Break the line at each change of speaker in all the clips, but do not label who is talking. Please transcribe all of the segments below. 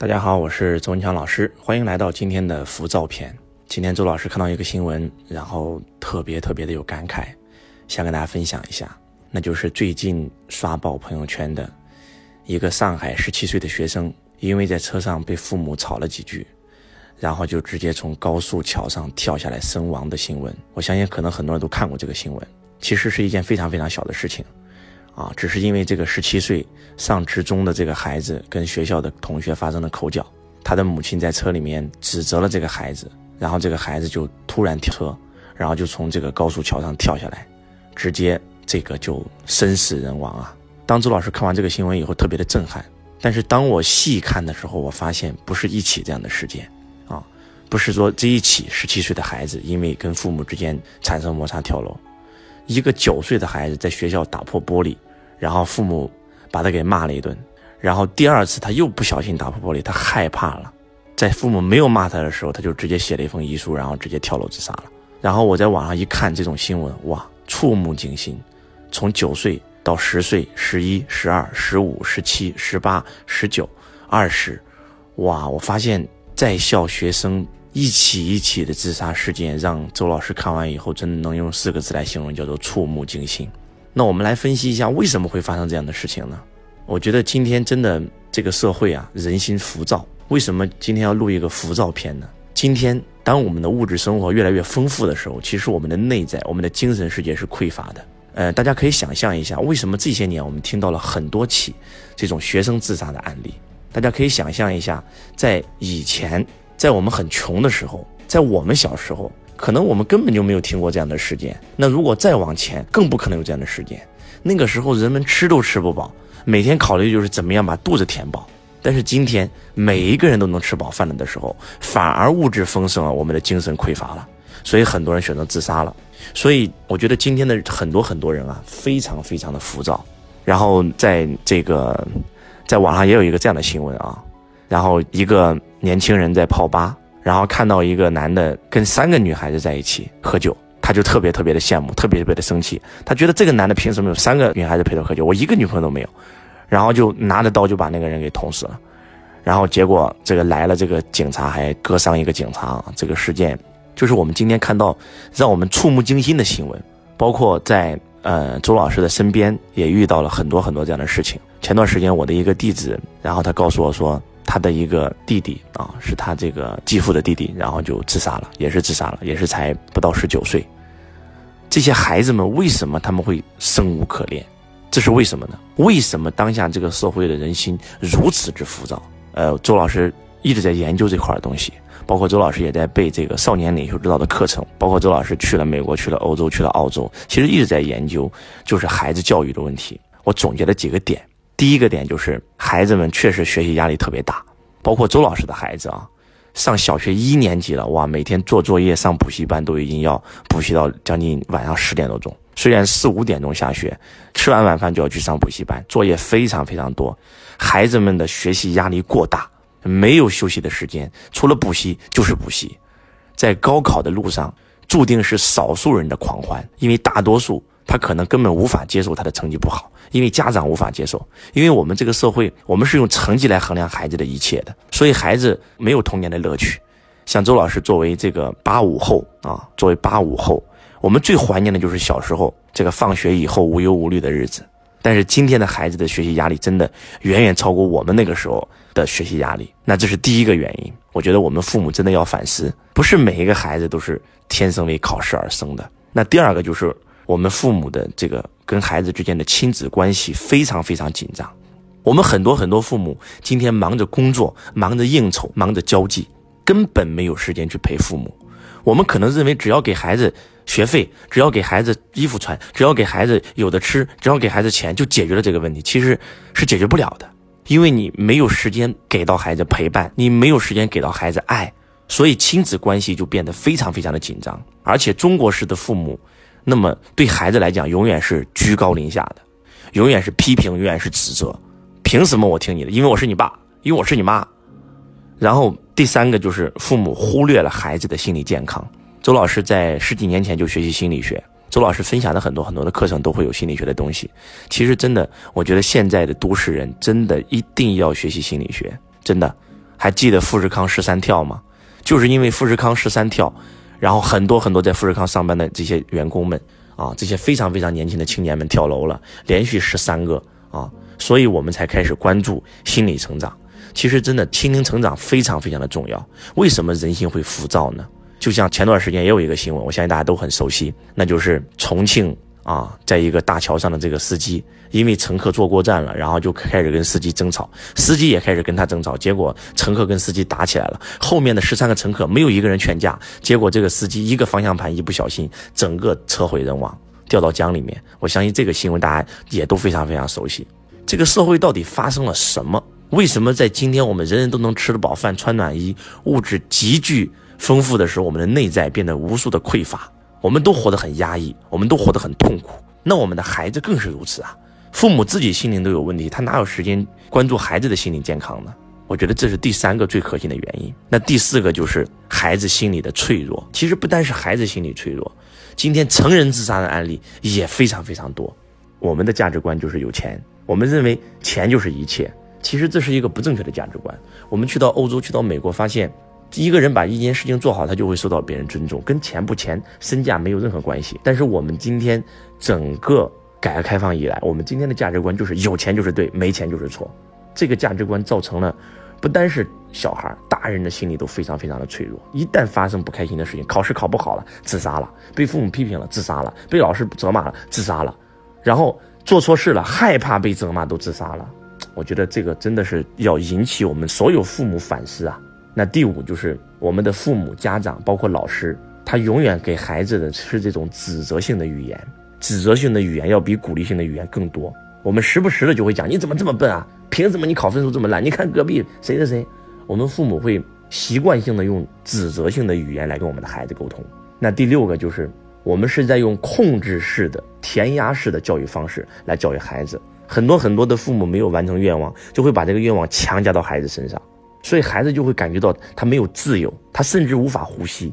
大家好，我是周文强老师，欢迎来到今天的浮躁篇。今天周老师看到一个新闻，然后特别特别的有感慨，想跟大家分享一下。那就是最近刷爆朋友圈的一个上海十七岁的学生，因为在车上被父母吵了几句，然后就直接从高速桥上跳下来身亡的新闻。我相信可能很多人都看过这个新闻，其实是一件非常非常小的事情。啊，只是因为这个十七岁上职中的这个孩子跟学校的同学发生了口角，他的母亲在车里面指责了这个孩子，然后这个孩子就突然跳车，然后就从这个高速桥上跳下来，直接这个就生死人亡啊！当周老师看完这个新闻以后，特别的震撼。但是当我细看的时候，我发现不是一起这样的事件，啊，不是说这一起十七岁的孩子因为跟父母之间产生摩擦跳楼。一个九岁的孩子在学校打破玻璃，然后父母把他给骂了一顿，然后第二次他又不小心打破玻璃，他害怕了，在父母没有骂他的时候，他就直接写了一封遗书，然后直接跳楼自杀了。然后我在网上一看这种新闻，哇，触目惊心，从九岁到十岁、十一、十二、十五、十七、十八、十九、二十，哇，我发现在校学生。一起一起的自杀事件，让周老师看完以后，真的能用四个字来形容，叫做触目惊心。那我们来分析一下，为什么会发生这样的事情呢？我觉得今天真的这个社会啊，人心浮躁。为什么今天要录一个浮躁片呢？今天当我们的物质生活越来越丰富的时候，其实我们的内在、我们的精神世界是匮乏的。呃，大家可以想象一下，为什么这些年我们听到了很多起这种学生自杀的案例？大家可以想象一下，在以前。在我们很穷的时候，在我们小时候，可能我们根本就没有听过这样的事件。那如果再往前，更不可能有这样的事件。那个时候，人们吃都吃不饱，每天考虑就是怎么样把肚子填饱。但是今天，每一个人都能吃饱饭了的时候，反而物质丰盛了，我们的精神匮乏了，所以很多人选择自杀了。所以我觉得今天的很多很多人啊，非常非常的浮躁。然后在这个，在网上也有一个这样的新闻啊。然后一个年轻人在泡吧，然后看到一个男的跟三个女孩子在一起喝酒，他就特别特别的羡慕，特别特别的生气。他觉得这个男的凭什么有三个女孩子陪他喝酒，我一个女朋友都没有，然后就拿着刀就把那个人给捅死了。然后结果这个来了，这个警察还割伤一个警察。这个事件就是我们今天看到让我们触目惊心的新闻，包括在呃周老师的身边也遇到了很多很多这样的事情。前段时间我的一个弟子，然后他告诉我说。他的一个弟弟啊，是他这个继父的弟弟，然后就自杀了，也是自杀了，也是才不到十九岁。这些孩子们为什么他们会生无可恋？这是为什么呢？为什么当下这个社会的人心如此之浮躁？呃，周老师一直在研究这块东西，包括周老师也在背这个少年领袖之道的课程，包括周老师去了美国、去了欧洲、去了澳洲，其实一直在研究就是孩子教育的问题。我总结了几个点。第一个点就是孩子们确实学习压力特别大，包括周老师的孩子啊，上小学一年级了，哇，每天做作业、上补习班都已经要补习到将近晚上十点多钟。虽然四五点钟下学，吃完晚饭就要去上补习班，作业非常非常多，孩子们的学习压力过大，没有休息的时间，除了补习就是补习，在高考的路上注定是少数人的狂欢，因为大多数。他可能根本无法接受他的成绩不好，因为家长无法接受，因为我们这个社会，我们是用成绩来衡量孩子的一切的，所以孩子没有童年的乐趣。像周老师作为这个八五后啊，作为八五后，我们最怀念的就是小时候这个放学以后无忧无虑的日子。但是今天的孩子的学习压力真的远远超过我们那个时候的学习压力，那这是第一个原因。我觉得我们父母真的要反思，不是每一个孩子都是天生为考试而生的。那第二个就是。我们父母的这个跟孩子之间的亲子关系非常非常紧张，我们很多很多父母今天忙着工作，忙着应酬，忙着交际，根本没有时间去陪父母。我们可能认为只要给孩子学费，只要给孩子衣服穿，只要给孩子有的吃，只要给孩子钱就解决了这个问题，其实是解决不了的，因为你没有时间给到孩子陪伴，你没有时间给到孩子爱，所以亲子关系就变得非常非常的紧张，而且中国式的父母。那么对孩子来讲，永远是居高临下的，永远是批评，永远是指责。凭什么我听你的？因为我是你爸，因为我是你妈。然后第三个就是父母忽略了孩子的心理健康。周老师在十几年前就学习心理学，周老师分享的很多很多的课程都会有心理学的东西。其实真的，我觉得现在的都市人真的一定要学习心理学，真的。还记得富士康十三跳吗？就是因为富士康十三跳，然后很多很多在富士康上班的这些员工们啊，这些非常非常年轻的青年们跳楼了，连续十三个啊，所以我们才开始关注心理成长。其实真的心灵成长非常非常的重要。为什么人心会浮躁呢？就像前段时间也有一个新闻，我相信大家都很熟悉，那就是重庆啊，在一个大桥上的这个司机，因为乘客坐过站了，然后就开始跟司机争吵，司机也开始跟他争吵，结果乘客跟司机打起来了。后面的十三个乘客没有一个人劝架，结果这个司机一个方向盘一不小心，整个车毁人亡，掉到江里面。我相信这个新闻大家也都非常非常熟悉。这个社会到底发生了什么？为什么在今天我们人人都能吃得饱饭、穿暖衣、物质极具丰富的时候，我们的内在变得无数的匮乏？我们都活得很压抑，我们都活得很痛苦。那我们的孩子更是如此啊！父母自己心灵都有问题，他哪有时间关注孩子的心理健康呢？我觉得这是第三个最核心的原因。那第四个就是孩子心理的脆弱。其实不单是孩子心理脆弱，今天成人自杀的案例也非常非常多。我们的价值观就是有钱，我们认为钱就是一切。其实这是一个不正确的价值观。我们去到欧洲、去到美国，发现一个人把一件事情做好，他就会受到别人尊重，跟钱不钱、身价没有任何关系。但是我们今天整个改革开放以来，我们今天的价值观就是有钱就是对，没钱就是错。这个价值观造成了，不单是小孩，大人的心理都非常非常的脆弱。一旦发生不开心的事情，考试考不好了，自杀了；被父母批评了，自杀了；被老师责骂了，自杀了；然后做错事了，害怕被责骂，都自杀了。我觉得这个真的是要引起我们所有父母反思啊。那第五就是我们的父母、家长，包括老师，他永远给孩子的是这种指责性的语言，指责性的语言要比鼓励性的语言更多。我们时不时的就会讲：“你怎么这么笨啊？凭什么你考分数这么烂？你看隔壁谁谁谁。”我们父母会习惯性的用指责性的语言来跟我们的孩子沟通。那第六个就是我们是在用控制式的、填鸭式的教育方式来教育孩子。很多很多的父母没有完成愿望，就会把这个愿望强加到孩子身上，所以孩子就会感觉到他没有自由，他甚至无法呼吸。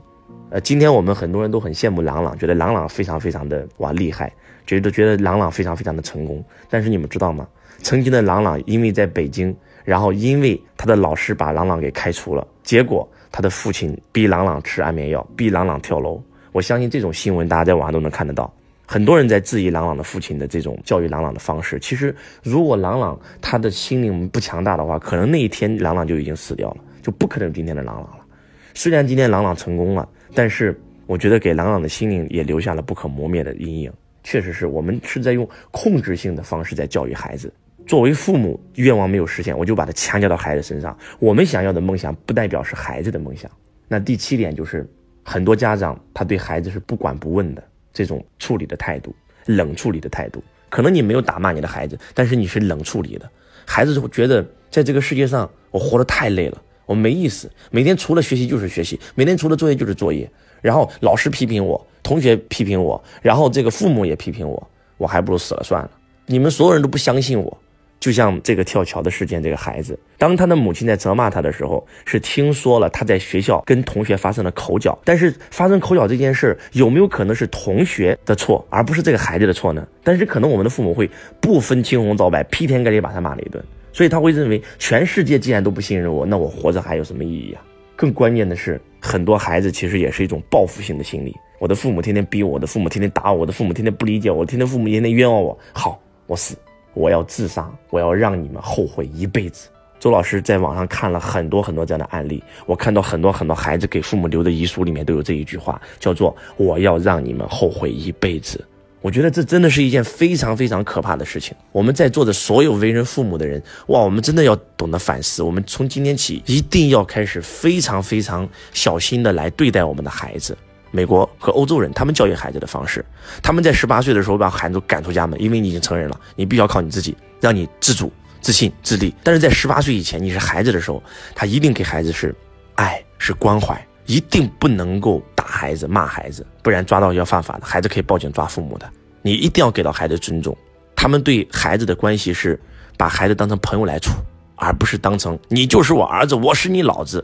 呃，今天我们很多人都很羡慕朗朗，觉得朗朗非常非常的哇厉害，觉得觉得朗朗非常非常的成功。但是你们知道吗？曾经的朗朗因为在北京，然后因为他的老师把朗朗给开除了，结果他的父亲逼朗朗吃安眠药，逼朗朗跳楼。我相信这种新闻大家在网上都能看得到。很多人在质疑朗朗的父亲的这种教育朗朗的方式。其实，如果朗朗他的心灵不强大的话，可能那一天朗朗就已经死掉了，就不可能今天的朗朗了。虽然今天朗朗成功了，但是我觉得给朗朗的心灵也留下了不可磨灭的阴影。确实是我们是在用控制性的方式在教育孩子。作为父母，愿望没有实现，我就把它强加到孩子身上。我们想要的梦想，不代表是孩子的梦想。那第七点就是，很多家长他对孩子是不管不问的。这种处理的态度，冷处理的态度，可能你没有打骂你的孩子，但是你是冷处理的，孩子就觉得在这个世界上我活得太累了，我没意思，每天除了学习就是学习，每天除了作业就是作业，然后老师批评我，同学批评我，然后这个父母也批评我，我还不如死了算了，你们所有人都不相信我。就像这个跳桥的事件，这个孩子，当他的母亲在责骂他的时候，是听说了他在学校跟同学发生了口角。但是发生口角这件事有没有可能是同学的错，而不是这个孩子的错呢？但是可能我们的父母会不分青红皂白，劈天盖地把他骂了一顿，所以他会认为全世界既然都不信任我，那我活着还有什么意义啊？更关键的是，很多孩子其实也是一种报复性的心理。我的父母天天逼我，我的父母天天打我，我的父母天天不理解我，天天父母天天冤枉我，好，我死。我要自杀，我要让你们后悔一辈子。周老师在网上看了很多很多这样的案例，我看到很多很多孩子给父母留的遗书里面都有这一句话，叫做“我要让你们后悔一辈子”。我觉得这真的是一件非常非常可怕的事情。我们在座的所有为人父母的人，哇，我们真的要懂得反思。我们从今天起一定要开始非常非常小心的来对待我们的孩子。美国和欧洲人，他们教育孩子的方式，他们在十八岁的时候把孩子赶出家门，因为你已经成人了，你必须要靠你自己，让你自主、自信、自立。但是在十八岁以前，你是孩子的时候，他一定给孩子是爱、是关怀，一定不能够打孩子、骂孩子，不然抓到要犯法的，孩子可以报警抓父母的。你一定要给到孩子尊重，他们对孩子的关系是把孩子当成朋友来处，而不是当成你就是我儿子，我是你老子。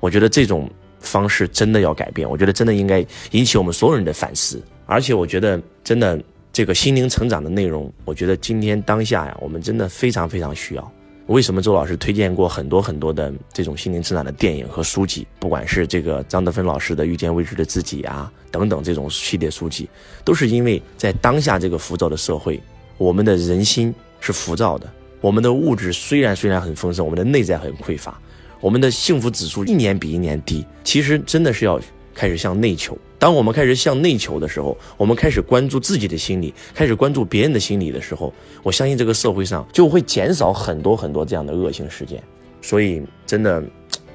我觉得这种。方式真的要改变，我觉得真的应该引起我们所有人的反思。而且我觉得真的这个心灵成长的内容，我觉得今天当下呀，我们真的非常非常需要。为什么周老师推荐过很多很多的这种心灵成长的电影和书籍？不管是这个张德芬老师的《遇见未知的自己》啊，等等这种系列书籍，都是因为在当下这个浮躁的社会，我们的人心是浮躁的，我们的物质虽然虽然很丰盛，我们的内在很匮乏，我们的幸福指数一年比一年低。其实真的是要开始向内求。当我们开始向内求的时候，我们开始关注自己的心理，开始关注别人的心理的时候，我相信这个社会上就会减少很多很多这样的恶性事件。所以，真的，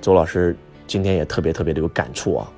周老师今天也特别特别的有感触啊！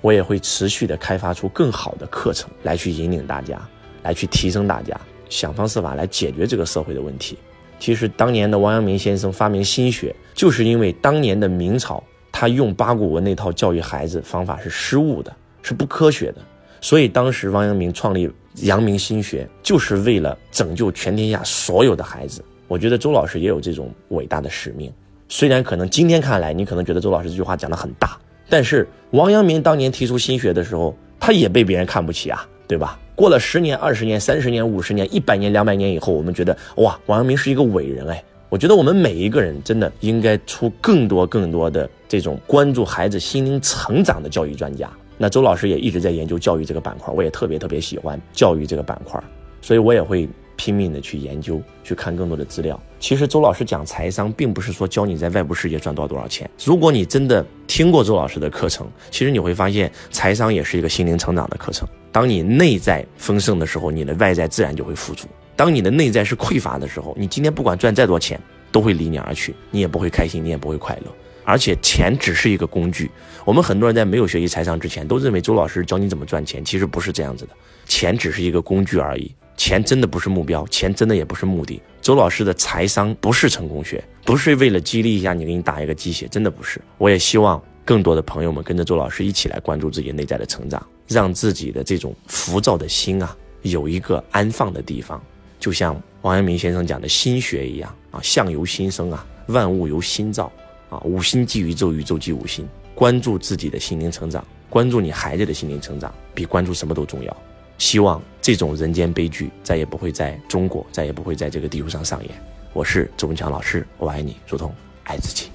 我也会持续的开发出更好的课程来去引领大家，来去提升大家，想方设法来解决这个社会的问题。其实，当年的王阳明先生发明心学，就是因为当年的明朝他用八股文那套教育孩子方法是失误的。是不科学的，所以当时王阳明创立阳明心学，就是为了拯救全天下所有的孩子。我觉得周老师也有这种伟大的使命。虽然可能今天看来，你可能觉得周老师这句话讲得很大，但是王阳明当年提出心学的时候，他也被别人看不起啊，对吧？过了十年、二十年、三十年、五十年、一百年、两百年以后，我们觉得哇，王阳明是一个伟人哎。我觉得我们每一个人真的应该出更多更多的这种关注孩子心灵成长的教育专家。那周老师也一直在研究教育这个板块，我也特别特别喜欢教育这个板块，所以我也会拼命的去研究，去看更多的资料。其实周老师讲财商，并不是说教你在外部世界赚到多少钱。如果你真的听过周老师的课程，其实你会发现，财商也是一个心灵成长的课程。当你内在丰盛的时候，你的外在自然就会富足；当你的内在是匮乏的时候，你今天不管赚再多钱，都会离你而去，你也不会开心，你也不会快乐。而且钱只是一个工具，我们很多人在没有学习财商之前，都认为周老师教你怎么赚钱，其实不是这样子的，钱只是一个工具而已，钱真的不是目标，钱真的也不是目的。周老师的财商不是成功学，不是为了激励一下你给你打一个鸡血，真的不是。我也希望更多的朋友们跟着周老师一起来关注自己内在的成长，让自己的这种浮躁的心啊有一个安放的地方，就像王阳明先生讲的心学一样啊，相由心生啊，万物由心造。啊，五心即宇宙，宇宙即五心。关注自己的心灵成长，关注你孩子的心灵成长，比关注什么都重要。希望这种人间悲剧再也不会在中国，再也不会在这个地球上上演。我是周文强老师，我爱你，如同爱自己。